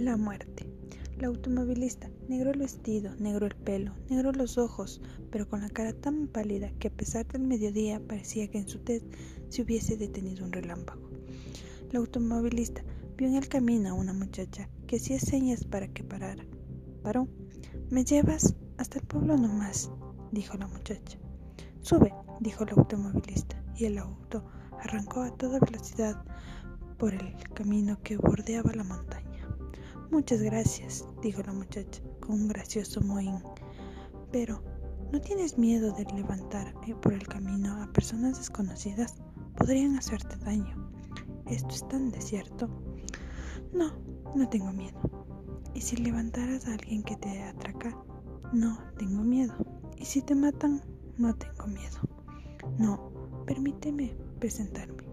La muerte. La automovilista, negro el vestido, negro el pelo, negro los ojos, pero con la cara tan pálida que a pesar del mediodía parecía que en su tez se hubiese detenido un relámpago. La automovilista vio en el camino a una muchacha que hacía señas para que parara. Paró. ¿Me llevas hasta el pueblo nomás? dijo la muchacha. Sube, dijo el automovilista, y el auto arrancó a toda velocidad por el camino que bordeaba la montaña. Muchas gracias, dijo la muchacha con un gracioso mohín. Pero, ¿no tienes miedo de levantar eh, por el camino a personas desconocidas? Podrían hacerte daño. Esto es tan desierto. No, no tengo miedo. ¿Y si levantaras a alguien que te atraca? No, tengo miedo. ¿Y si te matan? No tengo miedo. No, permíteme presentarme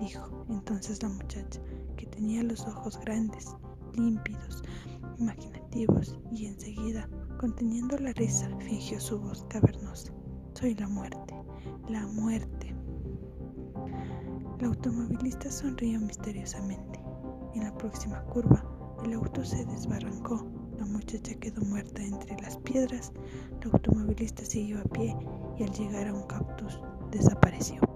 dijo entonces la muchacha, que tenía los ojos grandes, límpidos, imaginativos, y enseguida, conteniendo la risa, fingió su voz cavernosa. Soy la muerte, la muerte. La automovilista sonrió misteriosamente. En la próxima curva, el auto se desbarrancó. La muchacha quedó muerta entre las piedras. La automovilista siguió a pie y al llegar a un cactus desapareció.